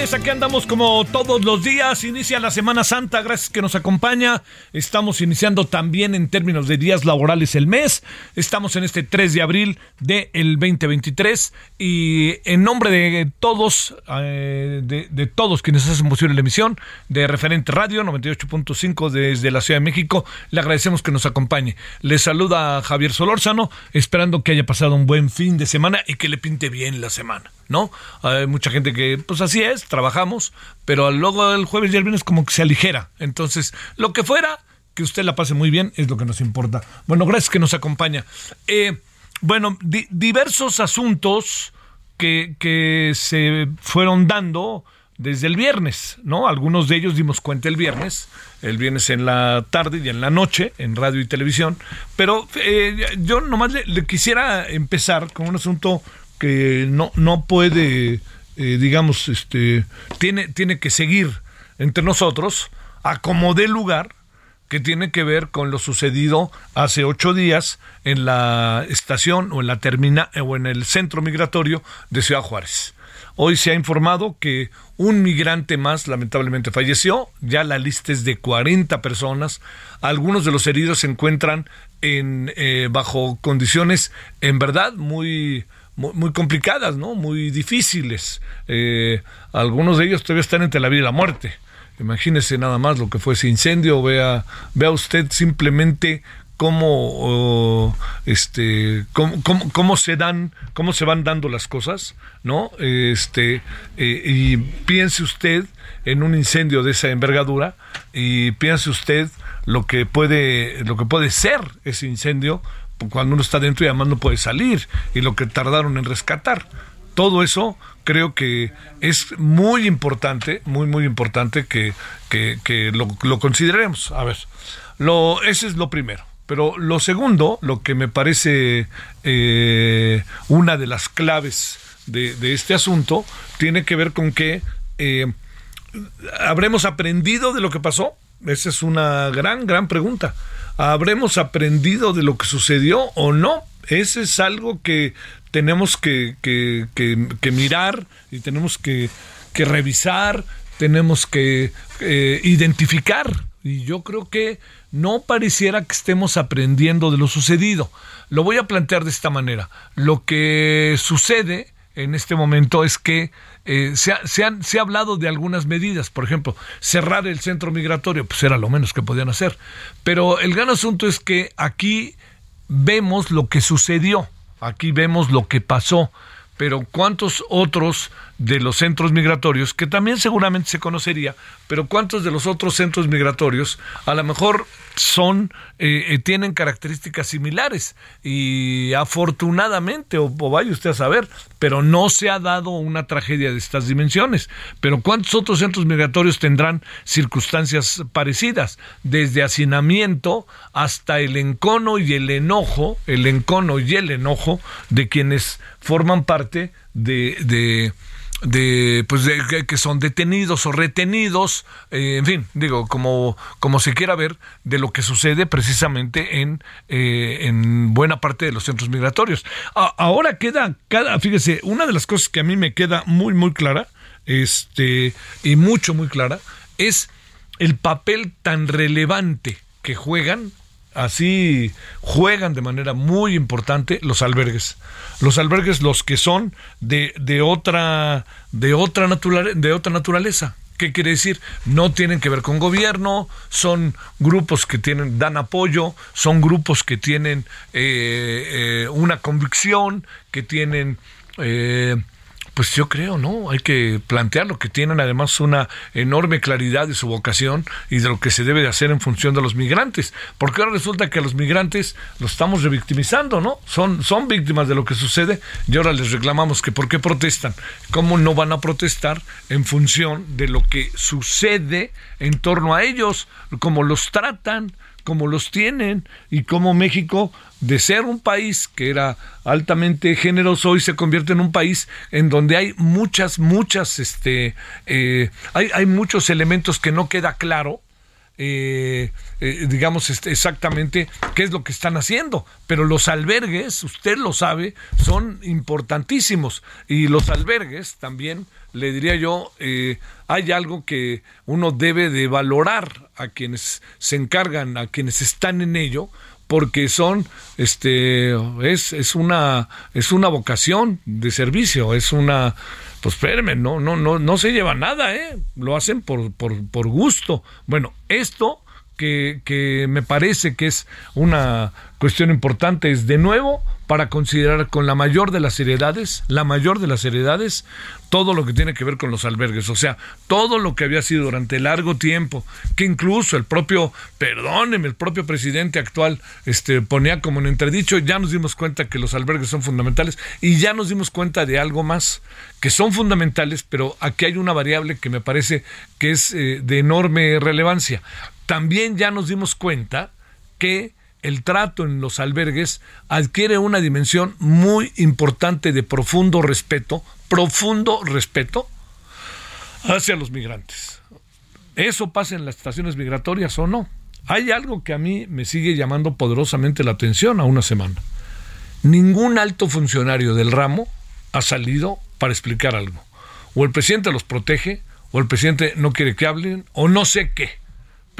Aquí andamos como todos los días, inicia la Semana Santa, gracias que nos acompaña, estamos iniciando también en términos de días laborales el mes, estamos en este 3 de abril del 2023 y en nombre de todos, eh, de, de todos quienes hacen posible la emisión de Referente Radio 98.5 desde la Ciudad de México, le agradecemos que nos acompañe. Le saluda Javier Solórzano, esperando que haya pasado un buen fin de semana y que le pinte bien la semana. ¿no? Hay mucha gente que, pues así es, trabajamos, pero luego el jueves y el viernes como que se aligera. Entonces, lo que fuera, que usted la pase muy bien, es lo que nos importa. Bueno, gracias que nos acompaña. Eh, bueno, di- diversos asuntos que, que se fueron dando desde el viernes, ¿no? Algunos de ellos dimos cuenta el viernes, el viernes en la tarde y en la noche, en radio y televisión, pero eh, yo nomás le, le quisiera empezar con un asunto que no, no puede, eh, digamos, este, tiene, tiene que seguir entre nosotros, a como lugar, que tiene que ver con lo sucedido hace ocho días en la estación o en la termina o en el centro migratorio de Ciudad Juárez. Hoy se ha informado que un migrante más lamentablemente falleció, ya la lista es de 40 personas, algunos de los heridos se encuentran en, eh, bajo condiciones en verdad muy, muy, muy complicadas, ¿no? muy difíciles. Eh, algunos de ellos todavía están entre la vida y la muerte. Imagínese nada más lo que fue ese incendio, vea, vea usted simplemente cómo este cómo, cómo- cómo se dan cómo se van dando las cosas no este eh, y piense usted en un incendio de esa envergadura y piense usted lo que puede lo que puede ser ese incendio cuando uno está dentro y además no puede salir y lo que tardaron en rescatar todo eso creo que es muy importante, muy, muy importante que, que- lo, consideremos. A ver, lo, ese es lo primero. Pero lo segundo, lo que me parece eh, una de las claves de, de este asunto, tiene que ver con que eh, ¿habremos aprendido de lo que pasó? Esa es una gran, gran pregunta. ¿Habremos aprendido de lo que sucedió o no? Ese es algo que tenemos que, que- que- mirar y tenemos que, que revisar, tenemos que eh, identificar. Y yo creo que no pareciera que estemos aprendiendo de lo sucedido. Lo voy a plantear de esta manera. Lo que sucede en este momento es que eh, se, ha, se han- se ha hablado de algunas medidas, por ejemplo, cerrar el centro migratorio, pues era lo menos que podían hacer. Pero el gran asunto es que aquí vemos lo que sucedió, aquí vemos lo que pasó, pero cuántos otros de los centros migratorios, que también seguramente se conocería, pero cuántos de los otros centros migratorios a lo mejor son, eh, eh, tienen características similares y afortunadamente, o, vaya usted a saber, pero no se ha dado una tragedia de estas dimensiones. Pero ¿cuántos otros centros migratorios tendrán circunstancias parecidas? Desde hacinamiento hasta el encono y el enojo, el encono y el enojo de quienes forman parte de de pues de que- son detenidos o retenidos eh, en fin digo como como se quiera ver de lo que sucede precisamente en eh, en buena parte de los centros migratorios. Ahora queda cada fíjese una de las cosas que a mí me queda muy muy clara este y mucho muy clara es el papel tan relevante que juegan así juegan de manera muy importante los albergues. Los albergues, los que son de, de otra, de otra, de otra naturaleza. ¿Qué quiere decir? No tienen que ver con gobierno, son grupos que tienen, dan apoyo, son grupos que tienen eh, eh, una convicción, que tienen eh, pues yo creo, ¿no? Hay que plantearlo, que tienen además una enorme claridad de su vocación y de lo que se debe de hacer en función de los migrantes. Porque ahora resulta que a los migrantes los estamos revictimizando, ¿no? Son, son víctimas de lo que sucede y ahora les reclamamos que por qué protestan. ¿Cómo no van a protestar en función de lo que sucede en torno a ellos? ¿Cómo los tratan? Como los tienen y como México, de ser un país que era altamente generoso, hoy se convierte en un país en donde hay muchas, muchas, este, eh, hay, hay muchos elementos que no queda claro eh, eh, digamos, este, exactamente qué es lo que están haciendo. Pero los albergues, usted lo sabe, son importantísimos. Y los albergues también, le diría yo, eh, hay algo que uno debe de valorar a quienes se encargan, a quienes están en ello, porque son este es, es una es una vocación de servicio es una pues espérenme, no, no, no, no se lleva nada, ¿eh? Lo hacen por, por, por gusto. Bueno, esto que, me parece que es una cuestión importante es de nuevo para considerar con la mayor de las seriedades, la mayor de las seriedades, todo lo que tiene que ver con los albergues, o sea, todo lo que había sido durante largo tiempo, que incluso el propio, perdóneme, el propio presidente actual este, ponía como en entredicho, ya nos dimos cuenta que los albergues son fundamentales y ya nos dimos cuenta de algo más, que son fundamentales, pero aquí hay una variable que me parece que es eh, de enorme relevancia. También ya nos dimos cuenta que el trato en los albergues adquiere una dimensión muy importante de profundo respeto, profundo respeto hacia los migrantes. ¿Eso pasa en las estaciones migratorias o no? Hay algo que a mí me sigue llamando poderosamente la atención a una semana. Ningún alto funcionario del ramo ha salido para explicar algo. O el presidente los protege, o el presidente no quiere que hablen, o no sé qué.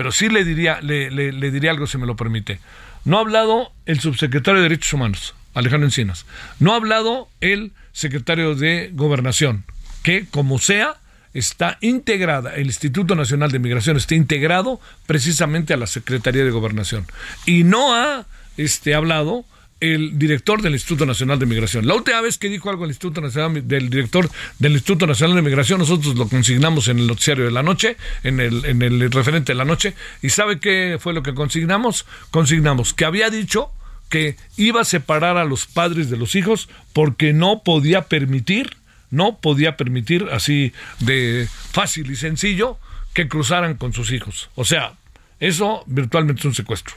Pero sí le diría, le, le diría algo si me lo permite. No ha hablado el subsecretario de Derechos Humanos, Alejandro Encinas. No ha hablado el secretario de Gobernación, que como sea, está integrada, el Instituto Nacional de Migración está integrado precisamente a la Secretaría de Gobernación. Y no ha este, hablado el director del Instituto Nacional de Migración. La última vez que dijo algo el Instituto Nacional del director del Instituto Nacional de Migración, nosotros lo consignamos en el noticiario de la noche, en el, en el referente de la noche, y ¿sabe qué fue lo que consignamos? Consignamos que había dicho que iba a separar a los padres de los hijos porque no podía permitir, no podía permitir así de fácil y sencillo que cruzaran con sus hijos. O sea, eso virtualmente es un secuestro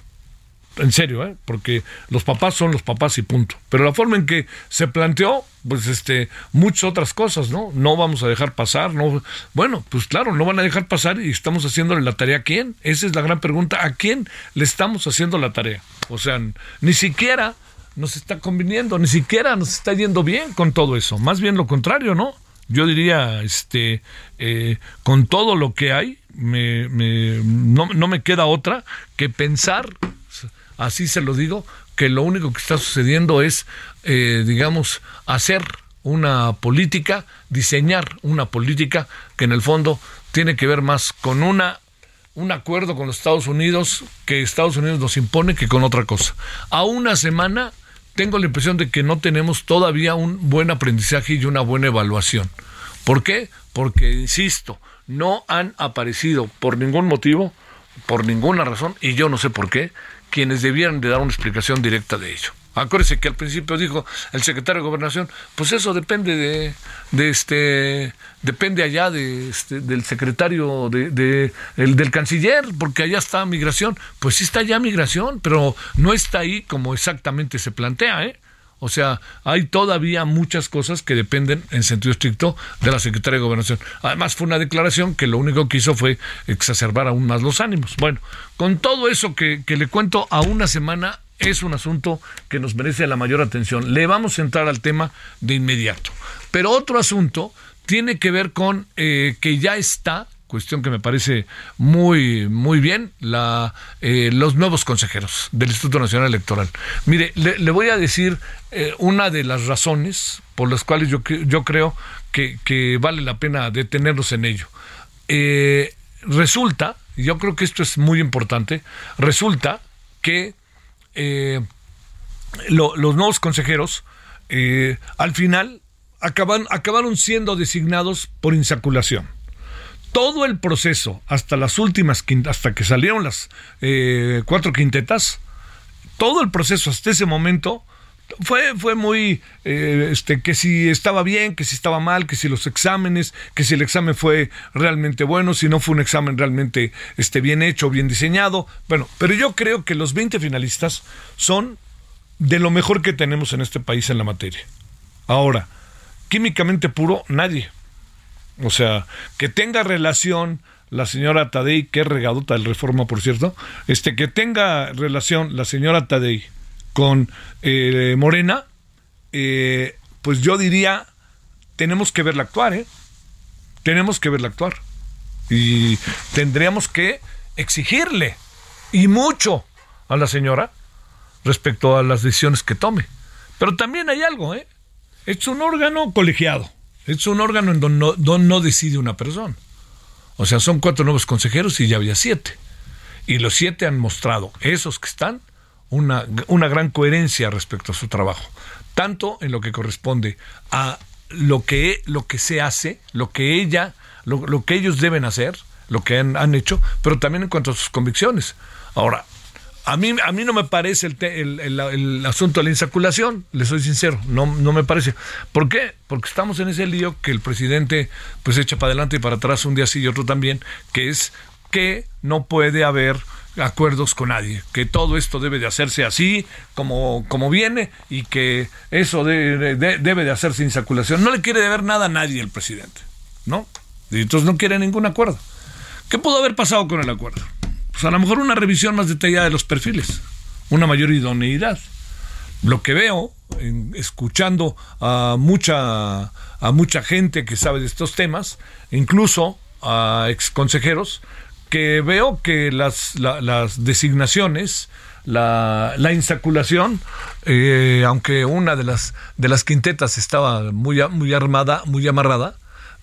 en serio, ¿eh? porque los papás son los papás y punto. Pero la forma en que se planteó, pues este, muchas otras cosas, ¿no? No vamos a dejar pasar, no, bueno, pues claro, no van a dejar pasar y estamos haciéndole la tarea a quién. Esa es la gran pregunta, ¿a quién le estamos haciendo la tarea? O sea, ni siquiera nos está conviniendo, ni siquiera nos está yendo bien con todo eso, más bien lo contrario, ¿no? Yo diría, este, eh, con todo lo que hay, me, me, no, no me queda otra que pensar así se lo digo, que lo único que está sucediendo es, eh, digamos, hacer una política, diseñar una política que en el fondo tiene que ver más con una un acuerdo con los Estados Unidos que Estados Unidos nos impone que con otra cosa. A una semana tengo la impresión de que no tenemos todavía un buen aprendizaje y una buena evaluación. ¿Por qué? Porque, insisto, no han aparecido por ningún motivo, por ninguna razón, y yo no sé por qué, quienes debieran de dar una explicación directa de ello. Acuérdese que al principio dijo el secretario de Gobernación, pues eso depende de, de este, depende allá de este, del secretario de, el, del canciller, porque allá está migración. Pues sí está allá migración, pero no está ahí como exactamente se plantea, ¿eh? O sea, hay todavía muchas cosas que dependen en sentido estricto de la Secretaría de Gobernación. Además, fue una declaración que lo único que hizo fue exacerbar aún más los ánimos. Bueno, con todo eso que, le cuento a una semana, es un asunto que nos merece la mayor atención. Le vamos a entrar al tema de inmediato. Pero otro asunto tiene que ver con eh, que ya está cuestión que me parece muy, muy bien, la, eh, los nuevos consejeros del Instituto Nacional Electoral. Mire, le, voy a decir eh, una de las razones por las cuales yo, yo creo que, vale la pena detenernos en ello. Eh, resulta, yo creo que esto es muy importante, resulta que los nuevos consejeros al final acaban, acabaron siendo designados por insaculación todo el proceso, hasta las últimas, hasta que salieron las eh, cuatro quintetas, todo el proceso hasta ese momento fue, fue muy, eh, este, que si estaba bien, que si estaba mal, que si los exámenes, que si el examen fue realmente bueno, si no fue un examen realmente este, bien hecho, bien diseñado. Bueno, pero yo creo que los 20 finalistas son de lo mejor que tenemos en este país en la materia. Ahora, químicamente puro, nadie. O sea, que tenga relación la señora Tadei, que es regadota del Reforma, por cierto, este, que tenga relación la señora Tadei con eh, Morena, eh, pues yo diría, tenemos que verla actuar, ¿eh? Tenemos que verla actuar. Y tendríamos que exigirle, y mucho, a la señora respecto a las decisiones que tome. Pero también hay algo, ¿eh? Es un órgano colegiado. Es un órgano en donde no, decide una persona. O sea, son cuatro nuevos consejeros y ya había siete. Y los siete han mostrado, esos que están, una, una gran coherencia respecto a su trabajo. Tanto en lo que corresponde a lo que, lo que se hace, lo que ella, lo, lo que ellos deben hacer, lo que han, han, hecho, pero también en cuanto a sus convicciones. Ahora, a mí, a mí no me parece el, el, asunto de la insaculación, le soy sincero, no, no me parece. ¿Por qué? Porque estamos en ese lío que el presidente pues echa para adelante y para atrás un día sí y otro también, que es que no puede haber acuerdos con nadie, que todo esto debe de hacerse así como, como viene y que eso debe de hacerse insaculación. No le quiere deber nada a nadie el presidente, ¿no? Y entonces no quiere ningún acuerdo. ¿Qué pudo haber pasado con el acuerdo? Pues a lo mejor una revisión más detallada de los perfiles, una mayor idoneidad. Lo que veo, escuchando a mucha, a mucha gente que sabe de estos temas, incluso a ex consejeros, que veo que las, las designaciones, la, la insaculación, eh, aunque una de las, de las quintetas estaba muy, muy armada, muy amarrada,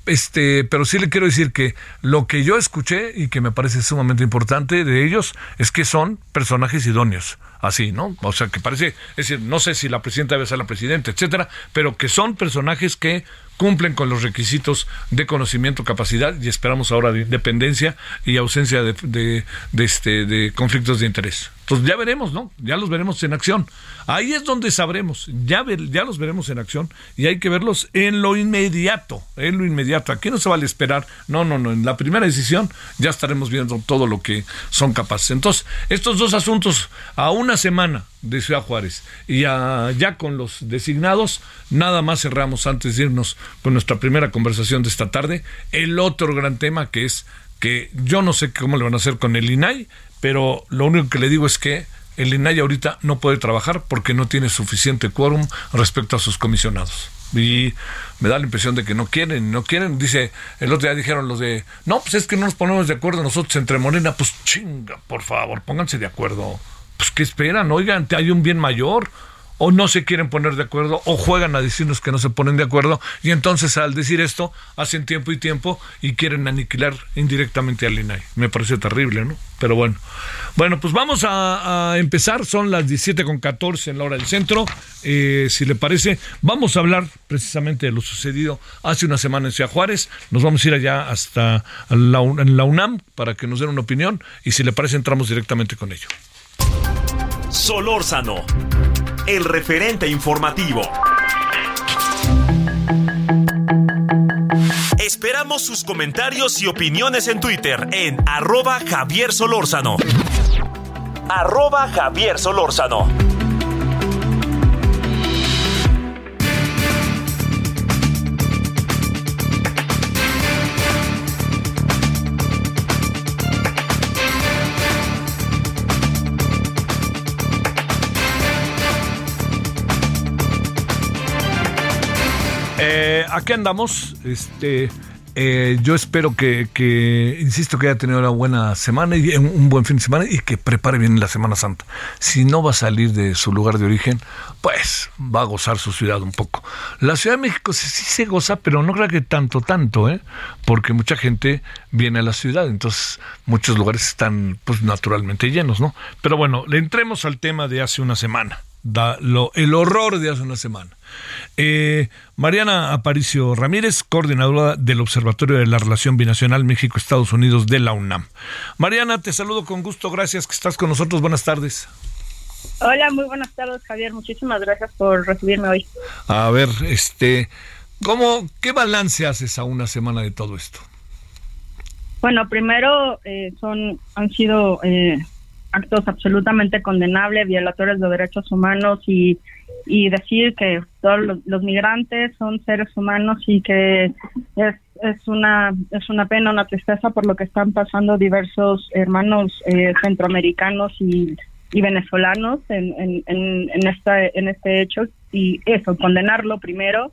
este, pero sí le quiero decir que lo que yo escuché y que me parece sumamente importante de ellos es que son personajes idóneos, así, ¿no? O sea, que parece, es decir, no sé si la presidenta debe ser la presidenta, etcétera, pero que son personajes que cumplen con los requisitos de conocimiento, capacidad y esperamos ahora de independencia y ausencia de, de, este, de conflictos de interés. Entonces ya veremos, ¿no? Ya los veremos en acción. Ahí es donde sabremos, ya, ya los veremos en acción y hay que verlos en lo inmediato, en lo inmediato. Aquí no se vale esperar, no, no, no, en la primera decisión ya estaremos viendo todo lo que son capaces. Entonces, estos dos asuntos a una semana de Ciudad Juárez y ya con los designados, nada más cerramos antes de irnos con nuestra primera conversación de esta tarde. El otro gran tema que es que yo no sé cómo le van a hacer con el INAI, pero lo único que le digo es que el INAI ahorita no puede trabajar porque no tiene suficiente quórum respecto a sus comisionados. Y me da la impresión de que no quieren, no quieren. Dice, el otro día dijeron los de, no, pues es que no nos ponemos de acuerdo nosotros entre Morena. Pues chinga, por favor, pónganse de acuerdo. Pues ¿qué esperan? Oigan, hay un bien mayor o no se quieren poner de acuerdo o juegan a decirnos que no se ponen de acuerdo y entonces al decir esto hacen tiempo y tiempo y quieren aniquilar indirectamente al INAI. Me parece terrible, ¿no? Pero bueno. Bueno, pues vamos a, empezar. Son las 17 con 14 en la hora del centro. Eh, si le parece, vamos a hablar precisamente de lo sucedido hace una semana en Ciudad Juárez. Nos vamos a ir allá hasta la, en la UNAM para que nos den una opinión y si le parece entramos directamente con ello. Solórzano el referente informativo. Esperamos sus comentarios y opiniones en Twitter en arroba Javier Solórzano. Javier Solórzano. Aquí andamos. Este, eh, yo espero que, insisto, que haya tenido una buena semana y un buen fin de semana y que prepare bien la Semana Santa. Si no va a salir de su lugar de origen, pues va a gozar su ciudad un poco. La Ciudad de México sí, se goza, pero no creo que tanto, tanto, ¿eh? porque mucha gente viene a la ciudad, entonces muchos lugares están pues naturalmente llenos, ¿no? Pero bueno, le entremos al tema de hace una semana, da lo, el horror de hace una semana. Eh, Mariana Aparicio Ramírez, coordinadora del Observatorio de la Relación Binacional México-Estados Unidos de la UNAM. Mariana, te saludo con gusto, gracias que estás con nosotros, buenas tardes. Hola, muy buenas tardes, Javier. Muchísimas gracias por recibirme hoy. A ver, este, ¿cómo, qué balance haces a una semana de todo esto? Bueno, primero eh, son han sido eh, actos absolutamente condenables, violadores de derechos humanos y y decir que todos los, migrantes son seres humanos y que es, es una es una pena, una tristeza por lo que están pasando diversos hermanos eh, centroamericanos y, y venezolanos en, en, en, en, esta, en este hecho y eso, condenarlo primero.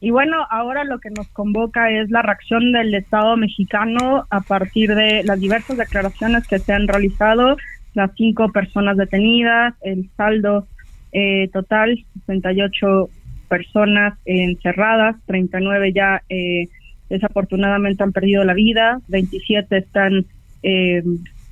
Y bueno, ahora lo que nos convoca es la reacción del Estado mexicano a partir de las diversas declaraciones que se han realizado, las cinco personas detenidas, el saldo eh, total, 68 personas encerradas, 39 ya eh, desafortunadamente han perdido la vida, 27 están eh,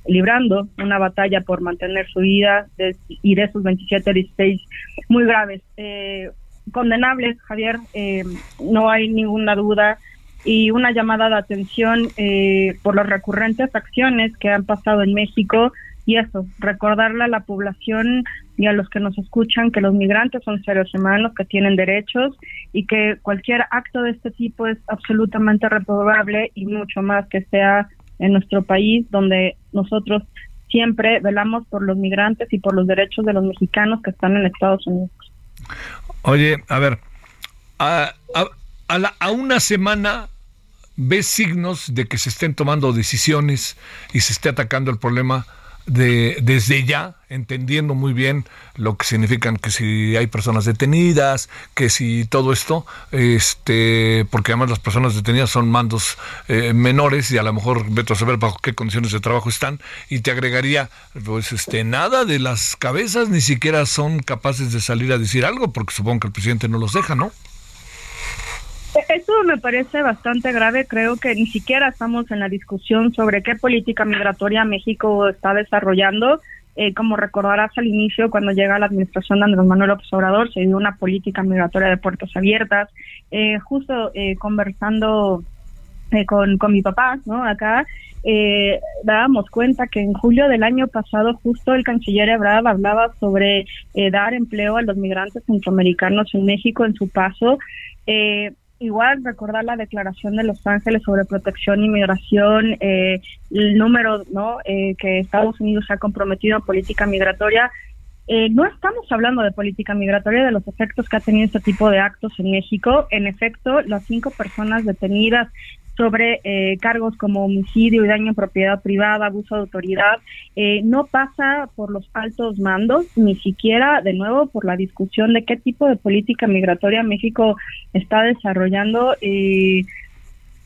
librando una batalla por mantener su vida y de esos 27, 16 muy graves. Eh, condenables, Javier, eh, no hay ninguna duda y una llamada de atención eh, por las recurrentes acciones que han pasado en México y eso, recordarle a la población y a los que nos escuchan que los migrantes son seres humanos que tienen derechos y que cualquier acto de este tipo es absolutamente reprobable y mucho más que sea en nuestro país donde nosotros siempre velamos por los migrantes y por los derechos de los mexicanos que están en Estados Unidos. Oye, a ver, a, a, a una semana ves signos de que se estén tomando decisiones y se esté atacando el problema de, desde ya, entendiendo muy bien lo que significan que si hay personas detenidas, que si todo esto, este, porque además las personas detenidas son mandos eh, menores y a lo mejor vete a saber bajo qué condiciones de trabajo están, y te agregaría, pues este, nada de las cabezas ni siquiera son capaces de salir a decir algo, porque supongo que el presidente no los deja, ¿no? Eso me parece bastante grave. Creo que ni siquiera estamos en la discusión sobre qué política migratoria México está desarrollando. Eh, como recordarás al inicio, cuando llega la administración de Andrés Manuel López Obrador, se dio una política migratoria de puertos abiertas. Eh, justo eh, conversando con, con mi papá, ¿no? Acá, dábamos cuenta que en julio del año pasado justo el canciller Ebrard hablaba sobre dar empleo a los migrantes centroamericanos en México en su paso. Eh, igual recordar la declaración de Los Ángeles sobre protección y migración, eh, el número ¿no? Eh, que Estados Unidos ha comprometido en política migratoria. Eh, no estamos hablando de política migratoria, de los efectos que ha tenido este tipo de actos en México. En efecto, las cinco personas detenidas sobre eh, cargos como homicidio y daño en propiedad privada, abuso de autoridad, eh, no pasa por los altos mandos, ni siquiera de nuevo por la discusión de qué tipo de política migratoria México está desarrollando. Eh,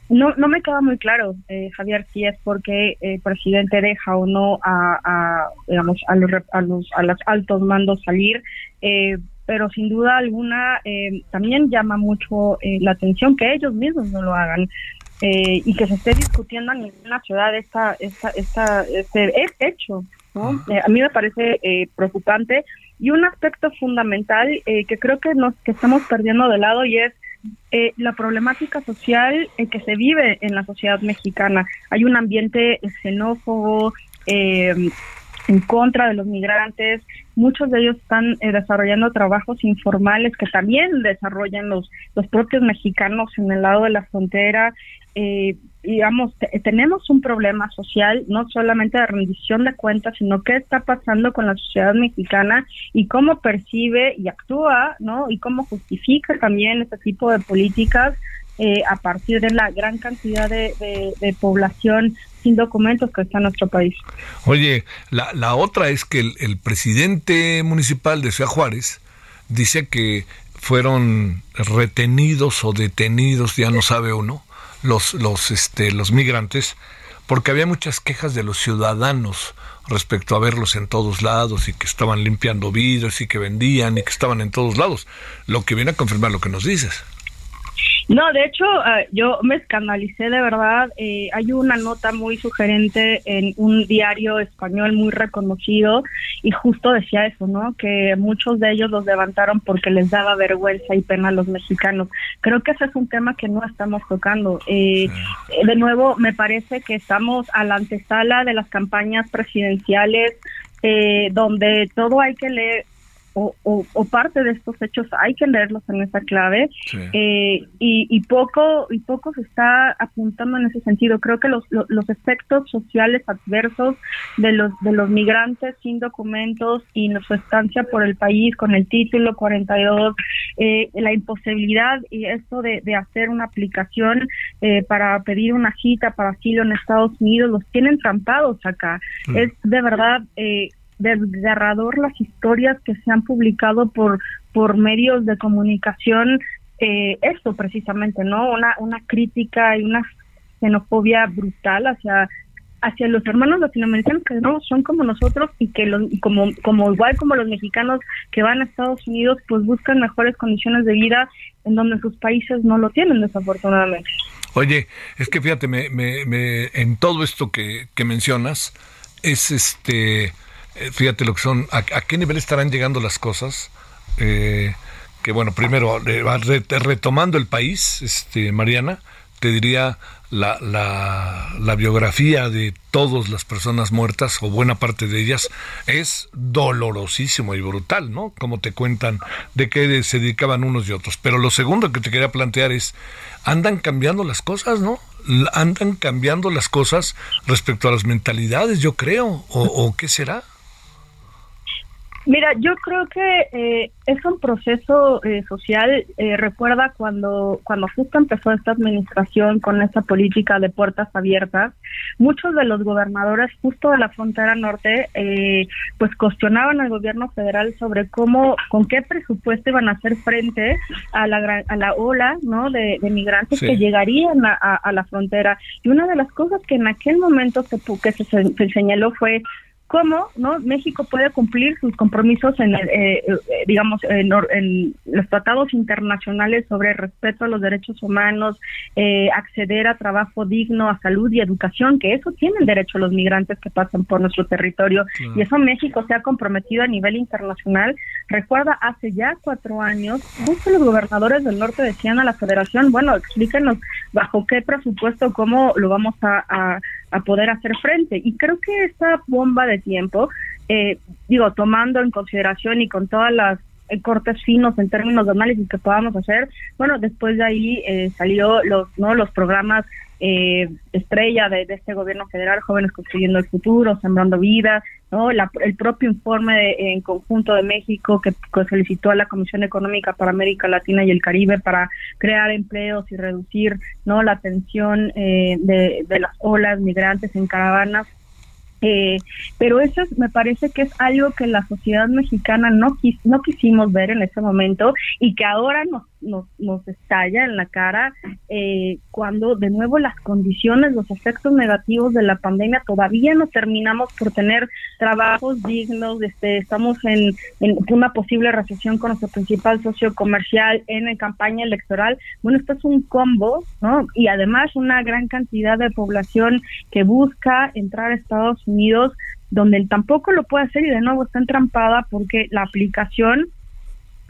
no, no me queda muy claro, eh, Javier, si es porque el presidente deja o no a, a digamos, a los, a los, a los altos mandos salir. Eh, pero sin duda alguna eh, también llama mucho eh, la atención que ellos mismos no lo hagan. Eh, y que se esté discutiendo a nivel ciudad esta, esta, esta, este hecho. ¿no? Eh, a mí me parece eh, preocupante y un aspecto fundamental que creo que nos que estamos perdiendo de lado y es la problemática social que se vive en la sociedad mexicana. Hay un ambiente xenófobo, en contra de los migrantes. Muchos de ellos están desarrollando trabajos informales que también desarrollan los, los propios mexicanos en el lado de la frontera eh, digamos, tenemos un problema social, no solamente de rendición de cuentas, sino qué está pasando con la sociedad mexicana y cómo percibe y actúa, ¿no? Y cómo justifica también este tipo de políticas eh, a partir de la gran cantidad de, población sin documentos que está en nuestro país. Oye, la, la otra es que el, el presidente municipal de Ciudad Juárez dice que fueron retenidos o detenidos, ya no sabe uno, los, los, este, los migrantes, porque había muchas quejas de los ciudadanos respecto a verlos en todos lados y que estaban limpiando vidrios y que vendían y que estaban en todos lados, lo que viene a confirmar lo que nos dices. No, de hecho, ah, yo me escandalicé de verdad. Eh, hay una nota muy sugerente en un diario español muy reconocido y justo decía eso, ¿no? Que muchos de ellos los levantaron porque les daba vergüenza y pena a los mexicanos. Creo que ese es un tema que no estamos tocando. Eh, de nuevo, me parece que estamos a la antesala de las campañas presidenciales eh, donde todo hay que leer o, parte de estos hechos hay que leerlos en esa clave. Eh, y, poco y poco se está apuntando en ese sentido. Creo que los, los, efectos sociales adversos de los de los migrantes sin documentos y su estancia por el país con el título 42 eh, la imposibilidad y esto de, hacer una aplicación eh, para pedir una cita para asilo en Estados Unidos los tienen trampados acá. Es de verdad eh, desgarrador las historias que se han publicado por, por medios de comunicación, eh, esto precisamente, ¿no? Una, una crítica y una xenofobia brutal hacia hacia los hermanos latinoamericanos que no son como nosotros y que los, como como igual como los mexicanos que van a Estados Unidos pues buscan mejores condiciones de vida en donde sus países no lo tienen desafortunadamente. Oye, es que fíjate, me, me, en todo esto que, que mencionas es este fíjate lo que son, a, qué nivel estarán llegando las cosas. Eh, que bueno, primero, retomando el país, este, Mariana, te diría la, la, biografía de todas las personas muertas, o buena parte de ellas, es dolorosísimo y brutal, ¿no? Como te cuentan de qué se dedicaban unos y otros. Pero lo segundo que te quería plantear es, andan cambiando las cosas, ¿no? Andan cambiando las cosas respecto a las mentalidades, yo creo, o qué será. Mira, yo creo que eh, es un proceso eh, social. Eh, recuerda cuando cuando justo empezó esta administración con esta política de puertas abiertas, muchos de los gobernadores justo de la frontera norte, pues cuestionaban al gobierno federal sobre cómo, con qué presupuesto iban a hacer frente a la a la ola, ¿no? De, migrantes que llegarían a, la frontera. Y una de las cosas que en aquel momento se, que se, se señaló fue cómo no México puede cumplir sus compromisos en eh, eh, digamos en, los tratados internacionales sobre respeto a los derechos humanos eh, acceder a trabajo digno a salud y educación que eso tienen derecho los migrantes que pasan por nuestro territorio. Y eso México se ha comprometido a nivel internacional. Recuerda hace ya cuatro años justo los gobernadores del norte decían a la Federación bueno explíquenos bajo qué presupuesto cómo lo vamos a a poder hacer frente. Y creo que esta bomba de tiempo, eh, digo, tomando en consideración y con todas las eh, cortes finos en términos de análisis que podamos hacer, bueno, después de ahí eh, salió los, ¿no? los programas eh, estrella de, este gobierno federal, Jóvenes Construyendo el Futuro, Sembrando Vida, ¿no? el propio informe en conjunto de México que, solicitó a la Comisión Económica para América Latina y el Caribe para crear empleos y reducir no la tensión eh, de, de las olas migrantes en caravanas eh, pero eso me parece que es algo que la sociedad mexicana no, no quisimos ver en ese momento y que ahora nos, nos, nos estalla en la cara eh, cuando de nuevo las condiciones, los efectos negativos de la pandemia todavía no terminamos por tener trabajos dignos, este, estamos en, en una posible recesión con nuestro principal socio comercial en la campaña electoral. Bueno, esto es un combo, ¿no? Y además una gran cantidad de población que busca entrar a Estados Unidos donde él tampoco lo puede hacer y de nuevo está entrampada porque la aplicación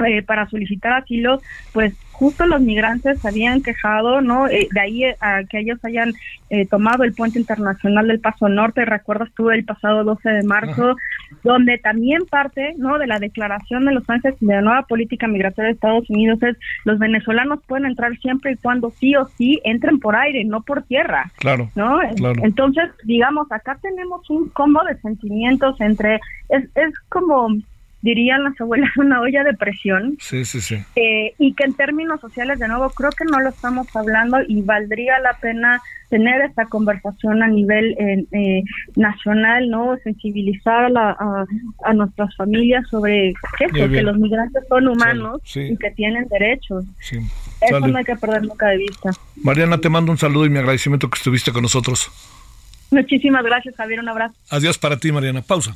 eh, para solicitar asilo, pues justo los migrantes habían quejado, ¿no? Eh, de ahí eh, a que ellos hayan tomado el puente internacional del Paso Norte, recuerdas tú el pasado 12 de marzo, donde también parte, ¿no? De la declaración de Los Ángeles y de la nueva política migratoria de Estados Unidos es los venezolanos pueden entrar siempre y cuando sí o sí entren por aire, no por tierra. Claro. ¿No? Entonces, digamos, acá tenemos un combo de sentimientos entre es es como dirían las abuelas, una olla de presión. Sí, sí, sí. Eh, y que en términos sociales, de nuevo, creo que no lo estamos hablando y valdría la pena tener esta conversación a nivel eh, nacional, ¿no? Sensibilizar a, a, nuestras familias sobre que los migrantes son humanos y que tienen derechos. Eso no hay que perder nunca de vista. Mariana, te mando un saludo y mi agradecimiento que estuviste con nosotros. Muchísimas gracias, Javier. Un abrazo. Adiós para ti, Mariana. Pausa.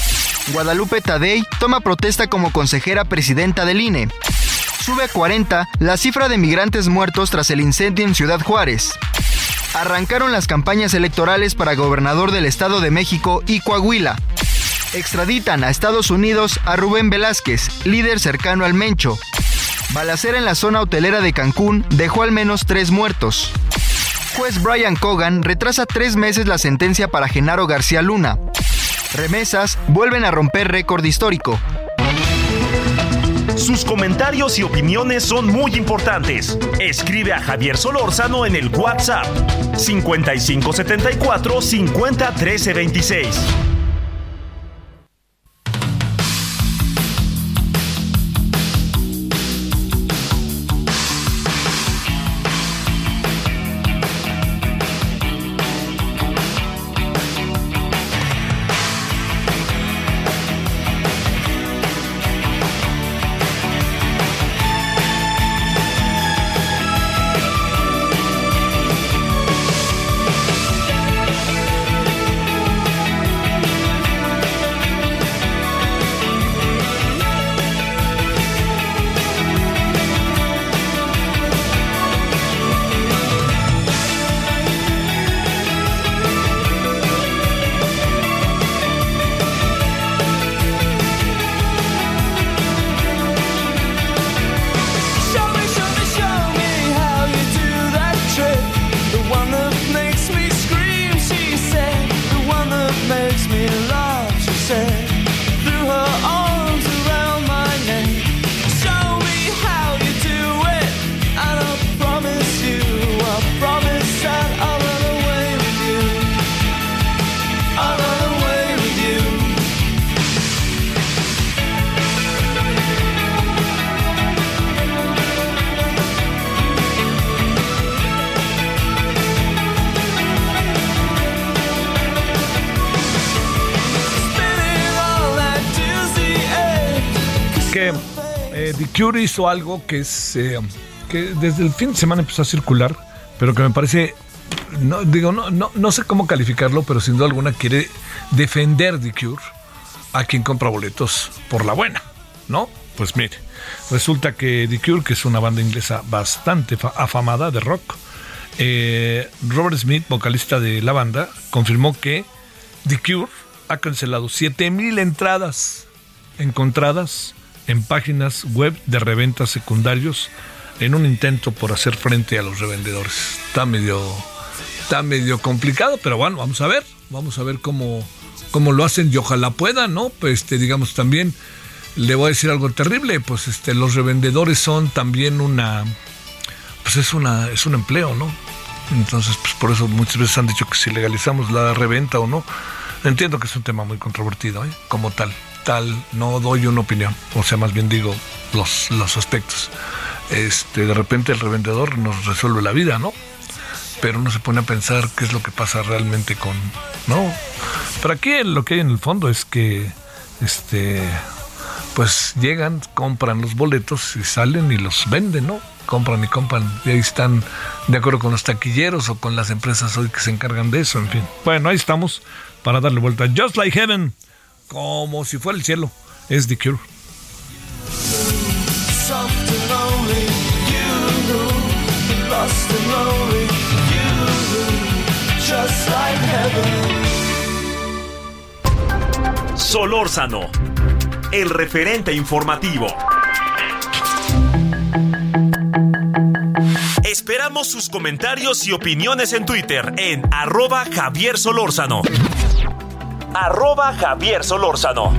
Guadalupe Tadei toma protesta como consejera presidenta del INE. Sube a 40 la cifra de migrantes muertos tras el incendio en Ciudad Juárez. Arrancaron las campañas electorales para gobernador del Estado de México y Coahuila. Extraditan a Estados Unidos a Rubén Velázquez, líder cercano al Mencho. Balacera en la zona hotelera de Cancún dejó al menos tres muertos. Juez Brian Cogan retrasa tres meses la sentencia para Genaro García Luna. Remesas vuelven a romper récord histórico. Sus comentarios y opiniones son muy importantes. Escribe a Javier Solórzano en el WhatsApp 5574 50 13 26. Cure hizo algo que es eh, que desde el fin de semana empezó a circular, pero que me parece no digo no no no sé cómo calificarlo, pero sin duda alguna quiere defender The Cure a quien compra boletos por la buena, ¿no? Pues mire, resulta que The Cure, que es una banda inglesa bastante afamada de rock, eh, Robert Smith, vocalista de la banda, confirmó que The Cure ha cancelado 7000 entradas encontradas en páginas web de reventas secundarios en un intento por hacer frente a los revendedores. Está medio, está medio complicado, pero bueno, vamos a ver, vamos a ver cómo, cómo lo hacen y ojalá puedan, ¿no? Pues este, digamos también, le voy a decir algo terrible, pues este, los revendedores son también una, pues es una, es un empleo, ¿no? Entonces, pues por eso muchas veces han dicho que si legalizamos la reventa o no, entiendo que es un tema muy controvertido, ¿eh? como tal tal, no doy una opinión, o sea, más bien digo los, los aspectos. Este, de repente el revendedor nos resuelve la vida, ¿no? Pero uno se pone a pensar qué es lo que pasa realmente con, ¿no? Pero aquí lo que hay en el fondo es que este, pues llegan, compran los boletos y salen y los venden, ¿no? Compran y compran y ahí están de acuerdo con los taquilleros o con las empresas hoy que se encargan de eso, en fin. Bueno, ahí estamos para darle vuelta. Just Like Heaven, como si fuera el cielo, es The Cure. Solórzano, el referente informativo. Esperamos sus comentarios y opiniones en Twitter en arroba Javier Solórzano. Arroba Javier Solórzano.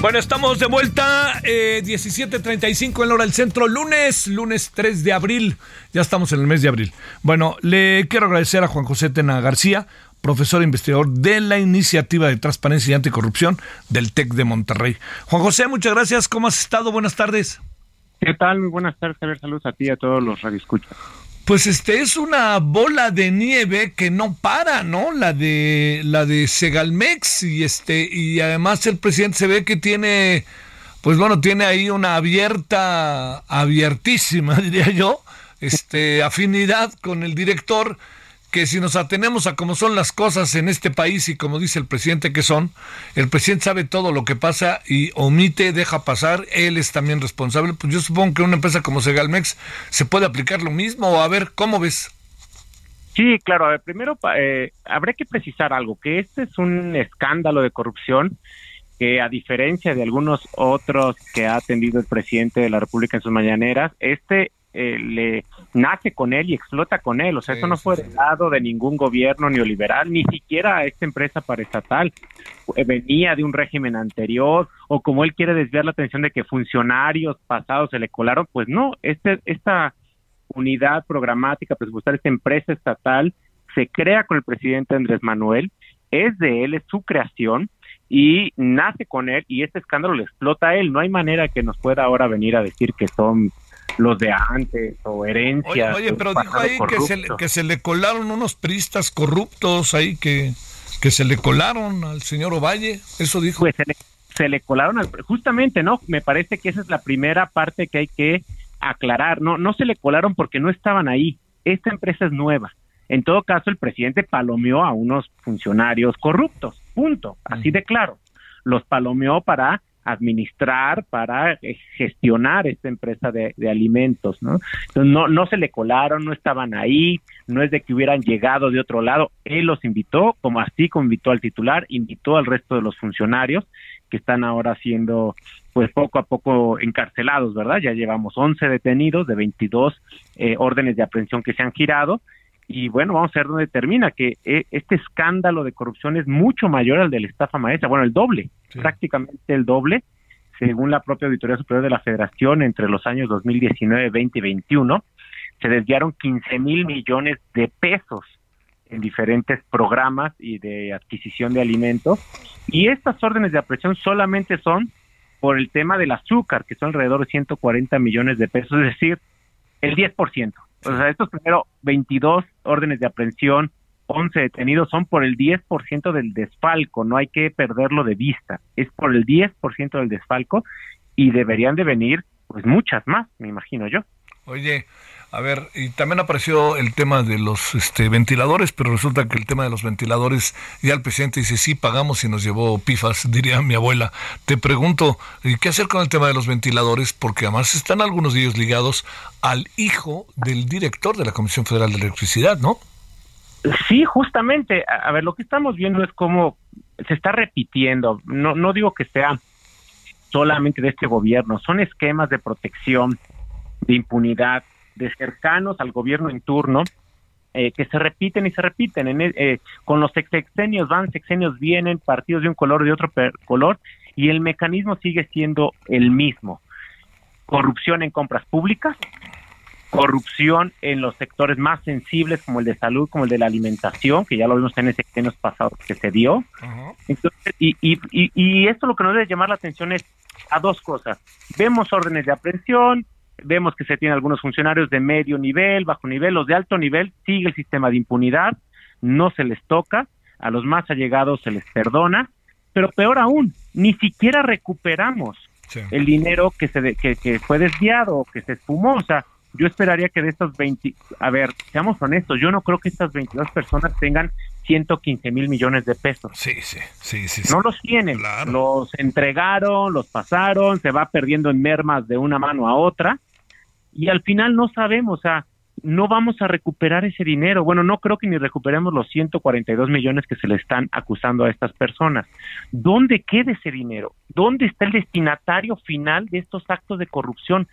Bueno, estamos de vuelta, eh, 17.35 en la hora del centro, lunes, lunes 3 de abril, ya estamos en el mes de abril. Bueno, le quiero agradecer a Juan José Tena García, profesor e investigador de la Iniciativa de Transparencia y Anticorrupción del TEC de Monterrey. Juan José, muchas gracias, ¿cómo has estado? Buenas tardes. ¿Qué tal? Muy buenas tardes, Javier. Saludos a ti y a todos los radioescuchas. Pues este es una bola de nieve que no para, ¿no? La de la de Segalmex y este y además el presidente se ve que tiene pues bueno, tiene ahí una abierta abiertísima, diría yo, este afinidad con el director que si nos atenemos a cómo son las cosas en este país y como dice el presidente que son, el presidente sabe todo lo que pasa y omite, deja pasar, él es también responsable. Pues yo supongo que una empresa como Segalmex se puede aplicar lo mismo, a ver, ¿cómo ves? Sí, claro, a ver, primero eh, habría que precisar algo, que este es un escándalo de corrupción que a diferencia de algunos otros que ha atendido el presidente de la República en sus mañaneras, este eh, le nace con él y explota con él. O sea, eso no fue dado de ningún gobierno neoliberal, ni siquiera esta empresa paraestatal. Eh, venía de un régimen anterior, o como él quiere desviar la atención de que funcionarios pasados se le colaron, pues no, este, esta unidad programática presupuestaria, esta empresa estatal, se crea con el presidente Andrés Manuel, es de él, es su creación, y nace con él y este escándalo le explota a él. No hay manera que nos pueda ahora venir a decir que son los de antes o herencias. Oye, pero dijo ahí que se, que se, le colaron unos pristas corruptos ahí que, que se le colaron al señor Ovalle, eso dijo. Pues se le, colaron, al, justamente, ¿no? Me parece que esa es la primera parte que hay que aclarar. No, no se le colaron porque no estaban ahí. Esta empresa es nueva. En todo caso, el presidente palomeó a unos funcionarios corruptos, punto, así de claro. Los palomeó para administrar, para eh, gestionar esta empresa de, alimentos, ¿no? Entonces no, no se le colaron, no estaban ahí, no es de que hubieran llegado de otro lado, él los invitó, como así como invitó al titular, invitó al resto de los funcionarios que están ahora siendo pues poco a poco encarcelados, ¿verdad? Ya llevamos 11 detenidos de 22 eh, órdenes de aprehensión que se han girado y bueno, vamos a ver dónde termina, que eh, este escándalo de corrupción es mucho mayor al de la estafa maestra, bueno, el doble, prácticamente el doble, según la propia Auditoría Superior de la Federación, entre los años 2019, 20 y 21, se desviaron 15 mil millones de pesos en diferentes programas y de adquisición de alimentos. Y estas órdenes de aprehensión solamente son por el tema del azúcar, que son alrededor de 140 millones de pesos, es decir, el 10%. O sea, estos primero 22 órdenes de aprehensión, 11 detenidos son por el 10% del desfalco, no hay que perderlo de vista, es por el 10% del desfalco y deberían de venir pues muchas más, me imagino yo. Oye, a ver, y también apareció el tema de los este, ventiladores, pero resulta que el tema de los ventiladores, ya el presidente dice, sí, pagamos y nos llevó pifas, diría mi abuela. Te pregunto, ¿y qué hacer con el tema de los ventiladores? Porque además están algunos de ellos ligados al hijo del director de la Comisión Federal de Electricidad, ¿no? Sí, justamente. A ver, lo que estamos viendo es cómo se está repitiendo. No, no digo que sea solamente de este gobierno, son esquemas de protección, de impunidad, de cercanos al gobierno en turno, eh, que se repiten y se repiten. En, eh, con los sexenios van, sexenios vienen, partidos de un color, de otro color, y el mecanismo sigue siendo el mismo. Corrupción en compras públicas, corrupción en los sectores más sensibles como el de salud, como el de la alimentación, que ya lo vimos en ese años pasado que se dio. Entonces, y, y, y, y esto lo que nos debe llamar la atención es a dos cosas. Vemos órdenes de aprehensión, vemos que se tienen algunos funcionarios de medio nivel, bajo nivel, los de alto nivel, sigue el sistema de impunidad, no se les toca, a los más allegados se les perdona, pero peor aún, ni siquiera recuperamos el dinero que se que, que fue desviado, que se esfumó, o sea, yo esperaría que de estos 20, a ver, seamos honestos, yo no creo que estas 22 personas tengan 115 mil millones de pesos. Sí, sí, sí, sí. No los tienen, los entregaron, los pasaron, se va perdiendo en mermas de una mano a otra y al final no sabemos, o sea, no vamos a recuperar ese dinero. Bueno, no creo que ni recuperemos los 142 millones que se le están acusando a estas personas. ¿Dónde queda ese dinero? ¿Dónde está el destinatario final de estos actos de corrupción?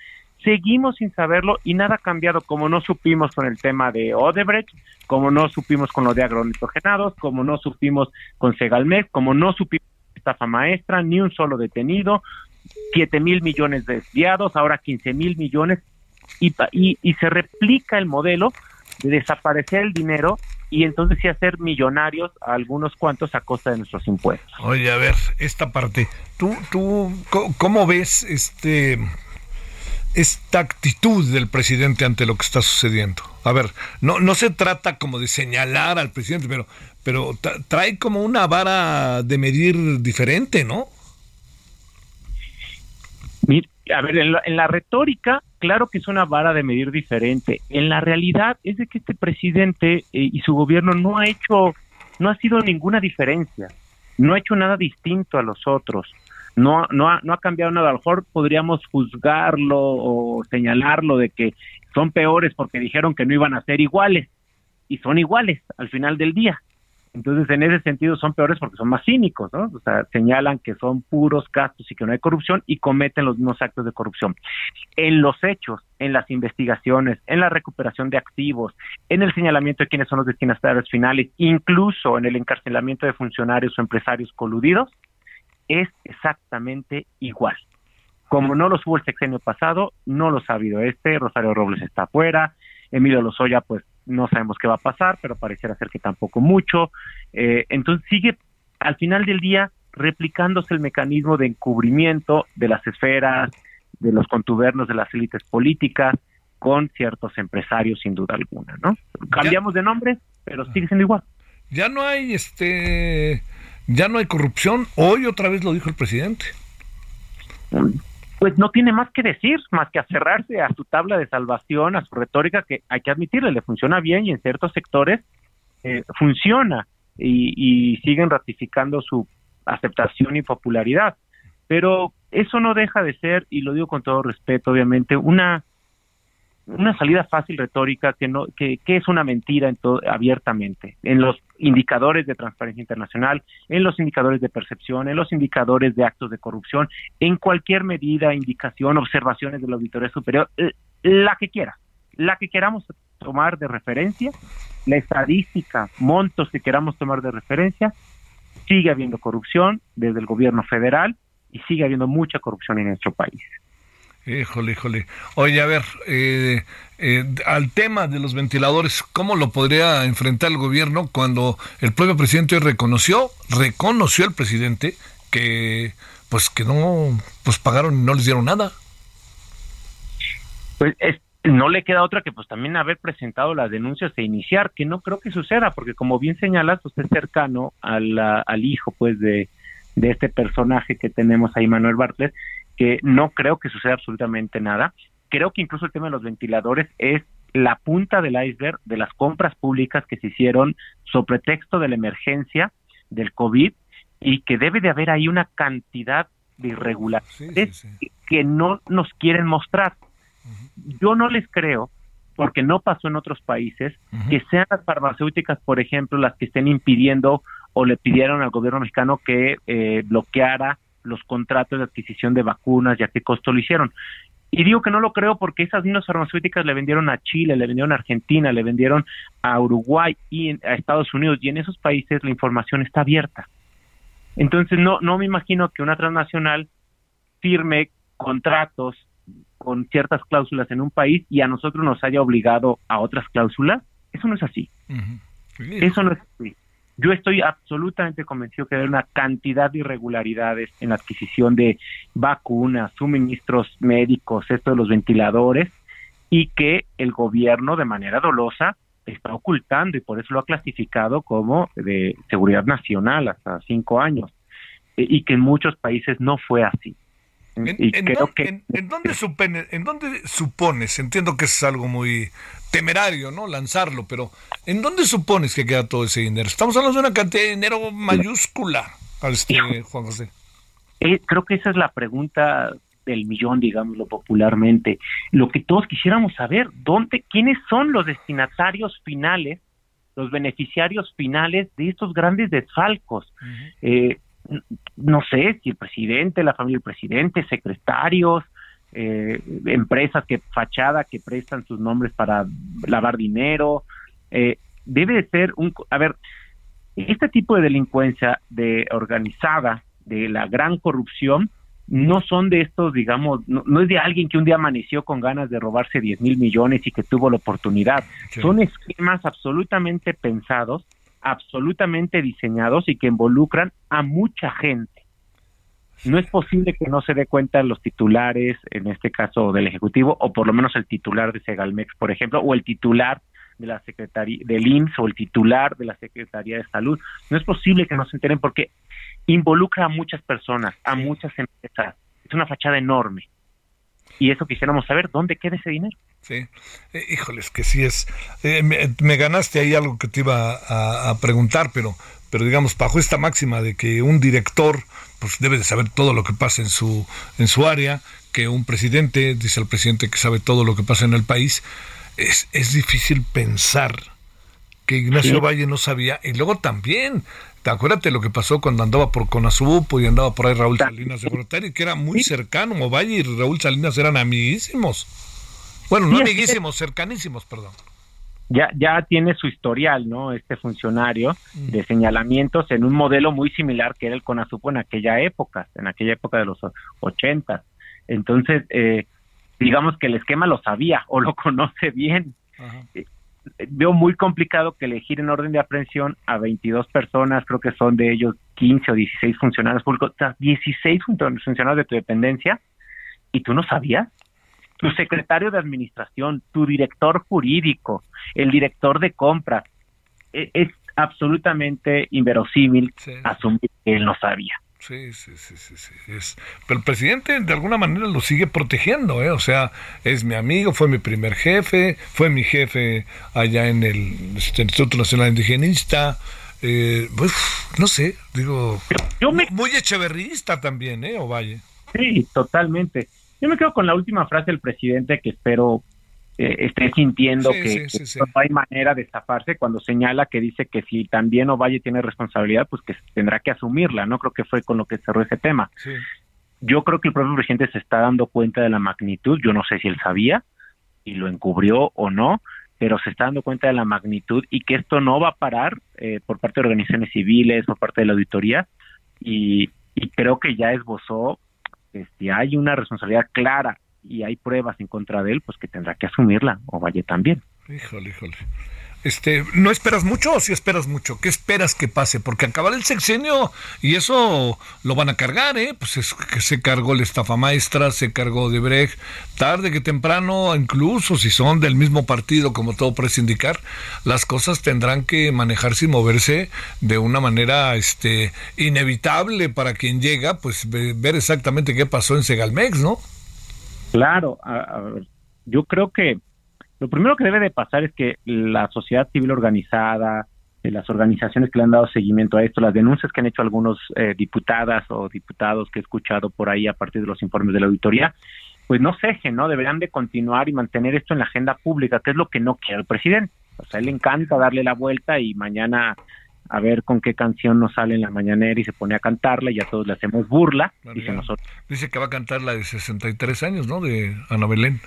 Seguimos sin saberlo y nada ha cambiado, como no supimos con el tema de Odebrecht, como no supimos con lo de agronitrogenados, como no supimos con Segalmex, como no supimos estafa maestra, ni un solo detenido, 7 mil millones desviados, ahora 15 mil millones, y, y, y se replica el modelo de desaparecer el dinero y entonces sí hacer millonarios a algunos cuantos a costa de nuestros impuestos. Oye, a ver, esta parte, ¿tú, tú cómo ves este esta actitud del presidente ante lo que está sucediendo? A ver, no, no se trata como de señalar al presidente, pero, pero trae como una vara de medir diferente, ¿no? A ver, en la, en la retórica, claro que es una vara de medir diferente. En la realidad es de que este presidente eh, y su gobierno no ha hecho, no ha sido ninguna diferencia, no ha hecho nada distinto a los otros no, no, ha, no ha cambiado nada. A lo mejor podríamos juzgarlo o señalarlo de que son peores porque dijeron que no iban a ser iguales y son iguales al final del día. Entonces, en ese sentido, son peores porque son más cínicos, ¿no? O sea, señalan que son puros gastos y que no hay corrupción y cometen los mismos actos de corrupción. En los hechos, en las investigaciones, en la recuperación de activos, en el señalamiento de quiénes son los destinatarios finales, incluso en el encarcelamiento de funcionarios o empresarios coludidos, es exactamente igual. Como no los hubo el sexenio pasado, no los ha habido este, Rosario Robles está afuera, Emilio Lozoya pues no sabemos qué va a pasar, pero pareciera ser que tampoco mucho. Eh, entonces sigue al final del día replicándose el mecanismo de encubrimiento de las esferas, de los contubernos de las élites políticas con ciertos empresarios sin duda alguna, ¿no? Cambiamos de nombre, pero sigue siendo igual. Ya no hay este ya no hay corrupción. Hoy otra vez lo dijo el presidente. Pues no tiene más que decir, más que aferrarse a su tabla de salvación, a su retórica, que hay que admitirle, le funciona bien y en ciertos sectores eh, funciona y, y siguen ratificando su aceptación y popularidad. Pero eso no deja de ser, y lo digo con todo respeto, obviamente, una una salida fácil retórica que no que, que es una mentira en todo, abiertamente en los indicadores de transparencia internacional en los indicadores de percepción en los indicadores de actos de corrupción en cualquier medida indicación observaciones de la auditoría superior eh, la que quiera la que queramos tomar de referencia la estadística montos que queramos tomar de referencia sigue habiendo corrupción desde el gobierno federal y sigue habiendo mucha corrupción en nuestro país Híjole, híjole. Oye, a ver, eh, eh, al tema de los ventiladores, ¿cómo lo podría enfrentar el gobierno cuando el propio presidente reconoció, reconoció el presidente que, pues, que no, pues pagaron y no les dieron nada? Pues no le queda otra que pues también haber presentado las denuncias e iniciar, que no creo que suceda, porque como bien señalas, usted es cercano al, al hijo, pues, de, de este personaje que tenemos ahí, Manuel Bartlett, que no creo que suceda absolutamente nada. Creo que incluso el tema de los ventiladores es la punta del iceberg de las compras públicas que se hicieron sobre pretexto de la emergencia del COVID y que debe de haber ahí una cantidad de irregularidades que no nos quieren mostrar. Yo no les creo, porque no pasó en otros países, que sean las farmacéuticas, por ejemplo, las que estén impidiendo o le pidieron al gobierno mexicano que eh, bloqueara los contratos de adquisición de vacunas y a qué costo lo hicieron. Y digo que no lo creo porque esas mismas farmacéuticas le vendieron a Chile, le vendieron a Argentina, le vendieron a Uruguay y a Estados Unidos y en esos países la información está abierta. Entonces no no me imagino que una transnacional firme contratos con ciertas cláusulas en un país y a nosotros nos haya obligado a otras cláusulas, eso no es así. Eso no es así. Yo estoy absolutamente convencido que hay una cantidad de irregularidades en la adquisición de vacunas, suministros médicos, esto de los ventiladores, y que el gobierno de manera dolosa está ocultando y por eso lo ha clasificado como de seguridad nacional hasta cinco años e, y que en muchos países no fue así. ¿En, en, dónde ¿En dónde supones? Entiendo que es algo muy temerario, ¿no? Lanzarlo, pero ¿en dónde supones que queda todo ese dinero? Estamos hablando de una cantidad de dinero mayúscula, este, Juan José. Eh, creo que esa es la pregunta del millón, digámoslo popularmente. Lo que todos quisiéramos saber, ¿dónde, quiénes son los destinatarios finales, los beneficiarios finales de estos grandes desfalcos? eh, no sé si el presidente, la familia del presidente, secretarios, eh, empresas que fachada que prestan sus nombres para lavar dinero. Eh, debe de ser un, a ver, este tipo de delincuencia de organizada, de la gran corrupción, no son de estos, digamos, no, es de alguien que un día amaneció con ganas de robarse 10 mil millones y que tuvo la oportunidad. Son esquemas absolutamente pensados absolutamente diseñados y que involucran a mucha gente. No es posible que no se dé cuenta los titulares, en este caso del Ejecutivo, o por lo menos el titular de Segalmex, por ejemplo, o el titular de la Secretaría del IMSS o el titular de la Secretaría de Salud. No es posible que no se enteren porque involucra a muchas personas, a muchas empresas. Es una fachada enorme. Y eso quisiéramos saber, ¿dónde queda ese dinero? Sí, eh, híjoles, que sí es. Eh, me, ganaste ahí algo que te iba a, preguntar, pero, pero digamos, bajo esta máxima de que un director pues debe de saber todo lo que pasa en su, en su área, que un presidente, dice el presidente que sabe todo lo que pasa en el país, es, es difícil pensar que Ignacio Valle no sabía. Y luego también acuérdate lo que pasó cuando andaba por Conasupo y andaba por ahí Raúl Salinas de Gortari, que era muy cercano, Valle y Raúl Salinas eran amiguísimos. Bueno, no amiguísimos, cercanísimos, perdón. Ya, ya tiene su historial, ¿no? Este funcionario mm. de señalamientos en un modelo muy similar que era el Conasupo en aquella época, en aquella época de los 80. Entonces, eh, digamos que el esquema lo sabía o lo conoce bien. Ajá. Eh, veo muy complicado que elegir en orden de aprehensión a 22 personas, creo que son de ellos 15 o 16 funcionarios públicos, 16 funcionarios de tu dependencia, y tú no sabías. Tu secretario de administración, tu director jurídico, el director de compras, e, es, absolutamente inverosímil asumir que él no sabía. Sí, sí, sí, sí, sí. Es, pero el presidente de alguna manera lo sigue protegiendo, ¿eh? O sea, es mi amigo, fue mi primer jefe, fue mi jefe allá en el Instituto Nacional Indigenista. Eh, pues, no sé, digo, Yo me... muy echeverrista también, ¿eh? Ovalle. Sí, totalmente. Yo me quedo con la última frase del presidente que espero eh, esté sintiendo que, no hay manera de zafarse cuando señala que dice que si también Ovalle tiene responsabilidad, pues que tendrá que asumirla. No creo que fue con lo que cerró ese tema. Yo creo que el propio presidente se está dando cuenta de la magnitud. Yo no sé si él sabía y lo encubrió o no, pero se está dando cuenta de la magnitud y que esto no va a parar eh, por parte de organizaciones civiles, por parte de la auditoría. Y, y creo que ya esbozó si hay una responsabilidad clara y hay pruebas en contra de él, pues que tendrá que asumirla, o Valle también. Híjole, híjole. Este, ¿No esperas mucho o si esperas mucho? ¿Qué esperas que pase? Porque acabar el sexenio y eso lo van a cargar, ¿eh? Pues es que se cargó la estafa maestra, se cargó de Brecht, tarde que temprano, incluso si son del mismo partido, como todo parece indicar, las cosas tendrán que manejarse y moverse de una manera este, inevitable para quien llega, pues ver exactamente qué pasó en Segalmex, ¿no? Claro, yo creo que lo primero que debe de pasar es que la sociedad civil organizada, eh, las organizaciones que le han dado seguimiento a esto, las denuncias que han hecho algunos eh, diputadas o diputados que he escuchado por ahí a partir de los informes de la auditoría, pues no cejen, ¿no? Deberán de continuar y mantener esto en la agenda pública, que es lo que no quiere el presidente. O sea, a él le encanta darle la vuelta y mañana a ver con qué canción nos sale en la mañanera y se pone a cantarla y ya todos le hacemos burla. dice, nosotros. dice que va a cantar la de 63 años, ¿no? De Ana Belén.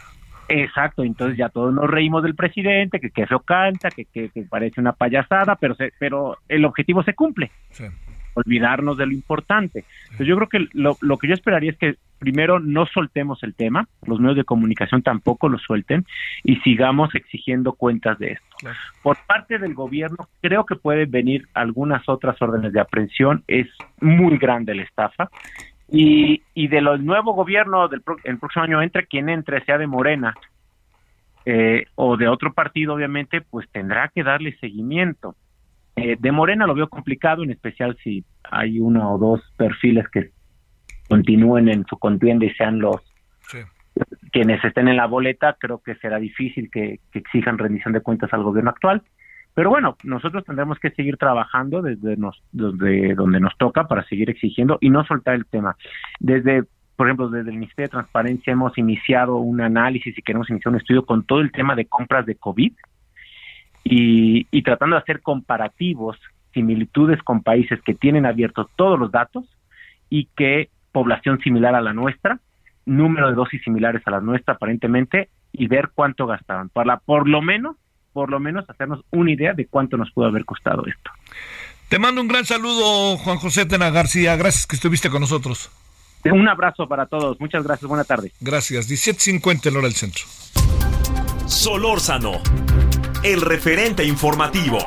Exacto, entonces ya todos nos reímos del presidente, que, que eso canta, que, que, parece una payasada, pero se, pero el objetivo se cumple. olvidarnos de lo importante. Entonces yo creo que lo, lo que yo esperaría es que primero no soltemos el tema, los medios de comunicación tampoco lo suelten y sigamos exigiendo cuentas de esto. Por parte del gobierno creo que pueden venir algunas otras órdenes de aprehensión, es muy grande la estafa y, y de los nuevo gobierno del el próximo año entre quien entre, sea de Morena eh, o de otro partido, obviamente, pues tendrá que darle seguimiento. Eh, de Morena lo veo complicado, en especial si hay uno o dos perfiles que continúen en su contienda y sean los quienes estén en la boleta, creo que será difícil que, exijan rendición de cuentas al gobierno actual. Pero bueno, nosotros tendremos que seguir trabajando desde, nos, desde donde nos toca para seguir exigiendo y no soltar el tema. Desde, por ejemplo, desde el Ministerio de Transparencia hemos iniciado un análisis y queremos iniciar un estudio con todo el tema de compras de COVID y, y tratando de hacer comparativos, similitudes con países que tienen abiertos todos los datos y que población similar a la nuestra, número de dosis similares a la nuestra aparentemente y ver cuánto gastaban para por lo menos por lo menos hacernos una idea de cuánto nos pudo haber costado esto. Te mando un gran saludo, Juan José Tena García. Gracias que estuviste con nosotros. Un abrazo para todos. Muchas gracias. Buena tarde. Gracias. 17.50 el hora del centro. Solórzano, el referente informativo.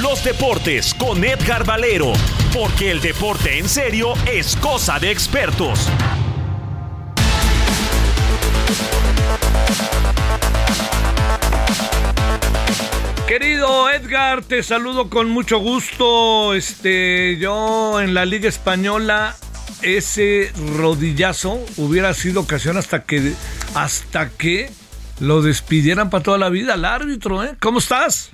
Los deportes con Edgar Valero, porque el deporte en serio es cosa de expertos. Querido Edgar, te saludo con mucho gusto. Este, yo en la Liga Española ese rodillazo hubiera sido ocasión hasta que hasta que lo despidieran para toda la vida al árbitro, ¿eh? ¿Cómo estás?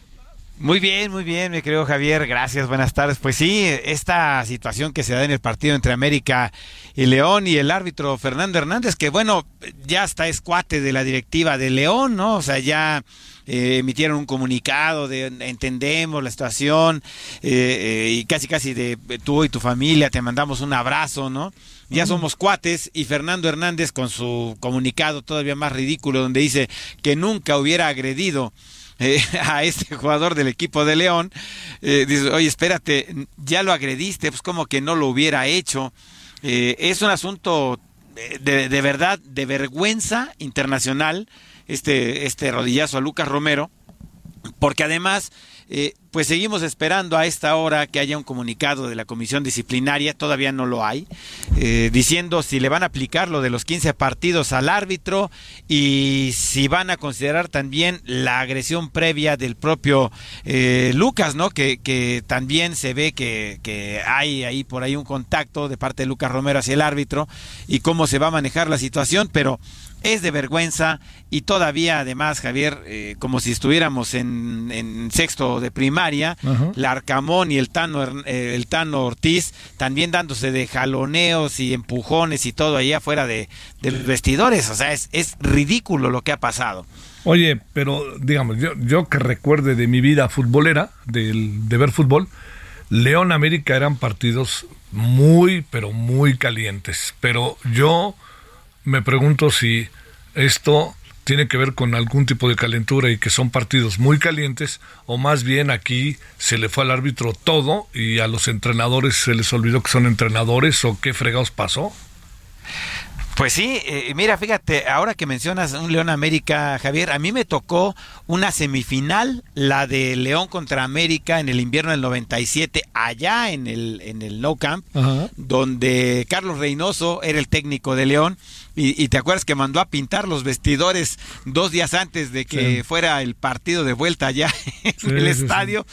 Muy bien, muy bien, mi querido Javier. Gracias, buenas tardes. Pues sí, esta situación que se da en el partido entre América y León y el árbitro Fernando Hernández, que bueno, ya está es cuate de la directiva de León, ¿no? O sea, ya eh, emitieron un comunicado de entendemos la situación eh, eh, y casi casi de tú y tu familia te mandamos un abrazo, ¿no? Ya somos cuates y Fernando Hernández con su comunicado todavía más ridículo donde dice que nunca hubiera agredido eh, a este jugador del equipo de León, eh, dice, oye, espérate, ya lo agrediste, pues como que no lo hubiera hecho. Eh, es un asunto de, de, verdad, de vergüenza internacional, este, este rodillazo a Lucas Romero, porque además eh, pues seguimos esperando a esta hora que haya un comunicado de la comisión disciplinaria, todavía no lo hay, eh, diciendo si le van a aplicar lo de los 15 partidos al árbitro y si van a considerar también la agresión previa del propio eh, Lucas, ¿no? Que, que, también se ve que, que hay ahí por ahí un contacto de parte de Lucas Romero hacia el árbitro y cómo se va a manejar la situación, pero es de vergüenza y todavía además Javier eh, como si estuviéramos en, en sexto de primaria Larcamón y el Tano eh, el Tano Ortiz también dándose de jaloneos y empujones y todo ahí afuera de, de vestidores. O sea es, es ridículo lo que ha pasado. Oye, pero digamos, yo, yo que recuerde de mi vida futbolera, del, de ver fútbol, León América eran partidos muy, pero muy calientes. Pero yo me pregunto si esto tiene que ver con algún tipo de calentura y que son partidos muy calientes, o más bien aquí se le fue al árbitro todo y a los entrenadores se les olvidó que son entrenadores o qué fregados pasó. Pues sí, eh, mira, fíjate, ahora que mencionas un León América, Javier, a mí me tocó una semifinal, la de León contra América en el invierno del 97, allá en el, en el No Camp, donde Carlos Reynoso era el técnico de León. Y, te acuerdas que mandó a pintar los vestidores dos días antes de que fuera el partido de vuelta allá en el estadio.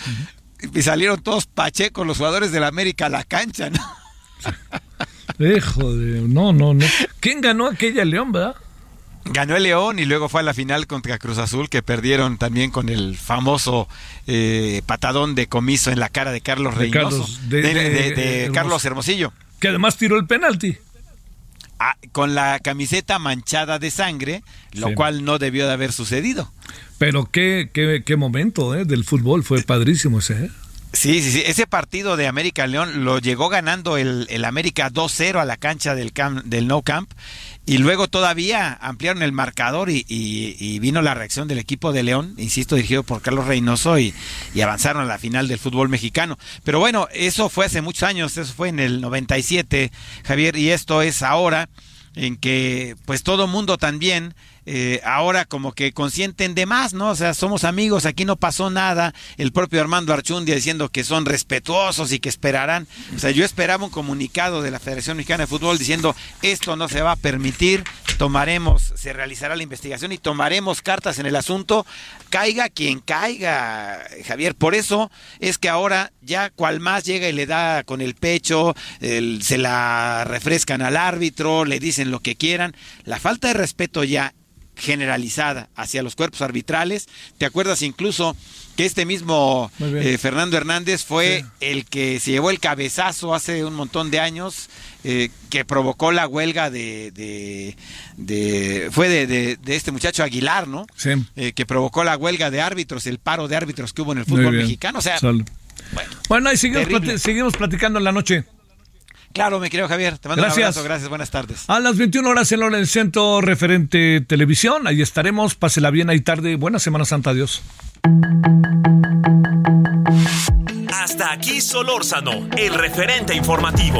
y salieron todos pachecos los jugadores del América a la cancha, ¿no? Hijo de. No, no, no. ¿Quién ganó aquella León, verdad? Ganó el León y luego fue a la final contra Cruz Azul, que perdieron también con el famoso eh, patadón de comiso en la cara de Carlos Reynoso. de, Carlos Hermosillo. Que además tiró el penalti. Ah, con la camiseta manchada de sangre, lo cual no debió de haber sucedido. Pero qué, qué, qué momento ¿eh? del fútbol, fue padrísimo ese. ¿eh? Sí, sí, sí. Ese partido de América León lo llegó ganando el, el América 2-0 a la cancha del, del No Camp. Y luego todavía ampliaron el marcador y, y, y, vino la reacción del equipo de León, insisto, dirigido por Carlos Reynoso, y, y, avanzaron a la final del fútbol mexicano. Pero bueno, eso fue hace muchos años, eso fue en el 97, Javier, y esto es ahora en que pues todo mundo también eh, ahora como que consienten de más, ¿no? O sea, somos amigos, aquí no pasó nada. El propio Armando Archundia diciendo que son respetuosos y que esperarán. O sea, yo esperaba un comunicado de la Federación Mexicana de Fútbol diciendo esto no se va a permitir, tomaremos, se realizará la investigación y tomaremos cartas en el asunto, caiga quien caiga, Javier. Por eso es que ahora ya cual más llega y le da con el pecho, el, se la refrescan al árbitro, le dicen lo que quieran. La falta de respeto ya generalizada hacia los cuerpos arbitrales. ¿Te acuerdas incluso que este mismo eh, Fernando Hernández fue sí. el que se llevó el cabezazo hace un montón de años eh, que provocó la huelga de, de, de fue de, de, este muchacho Aguilar, ¿no? Sí. Eh, que provocó la huelga de árbitros, el paro de árbitros que hubo en el fútbol mexicano. O sea, bueno, bueno, ahí seguimos, plati seguimos platicando en la noche. Claro, me querido Javier. Te mando gracias. un abrazo. Gracias. Buenas tardes. A las 21 horas en del centro referente televisión. Ahí estaremos. Pásela bien ahí tarde. Buena Semana Santa. Adiós. Hasta aquí Solórzano, el referente informativo.